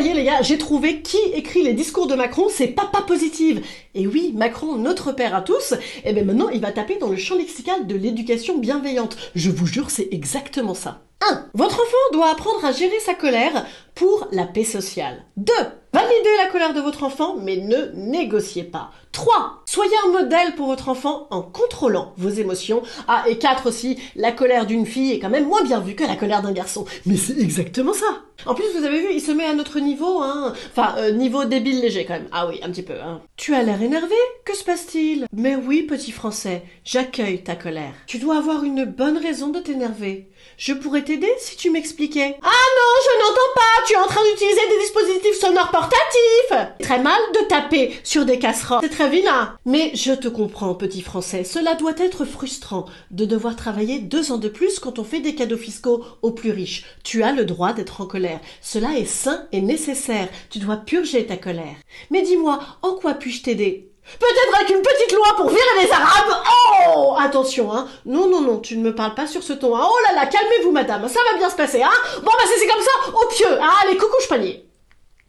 Les gars, j'ai trouvé qui écrit les discours de Macron, c'est Papa Positive. Et oui, Macron, notre père à tous, et bien maintenant il va taper dans le champ lexical de l'éducation bienveillante. Je vous jure, c'est exactement ça. 1. Votre enfant doit apprendre à gérer sa colère pour la paix sociale. 2. Validez la colère de votre enfant, mais ne négociez pas. 3. Soyez un modèle pour votre enfant en contrôlant vos émotions. Ah, et 4 aussi, la colère d'une fille est quand même moins bien vue que la colère d'un garçon. Mais c'est exactement ça. En plus, vous avez vu, il se met à notre niveau, hein. Enfin, euh, niveau débile léger quand même. Ah oui, un petit peu, hein. Tu as l'air énervé Que se passe-t-il? Mais oui, petit français, j'accueille ta colère. Tu dois avoir une bonne raison de t'énerver. Je pourrais t'aider si tu m'expliquais. Ah non, je n'entends pas Tu es en train d'utiliser des dispositifs sonores portatifs Très mal de taper sur des casseroles. C'est très vilain. Mais je te comprends, petit français. Cela doit être frustrant de devoir travailler deux ans de plus quand on fait des cadeaux fiscaux aux plus riches. Tu as le droit d'être en colère. Cela est sain et nécessaire. Tu dois purger ta colère. Mais dis-moi, en quoi puis-je t'aider? Peut-être avec une petite loi pour virer les Arabes! Oh! Attention, hein. Non, non, non, tu ne me parles pas sur ce ton, hein. Oh là là, calmez-vous, madame, ça va bien se passer, hein. Bon, bah c'est comme ça, au pieu Ah, allez, coucou, panier.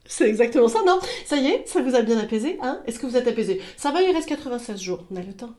C'est exactement ça, non? Ça y est, ça vous a bien apaisé, hein? Est-ce que vous êtes apaisé? Ça va, il reste 96 jours, on a le temps.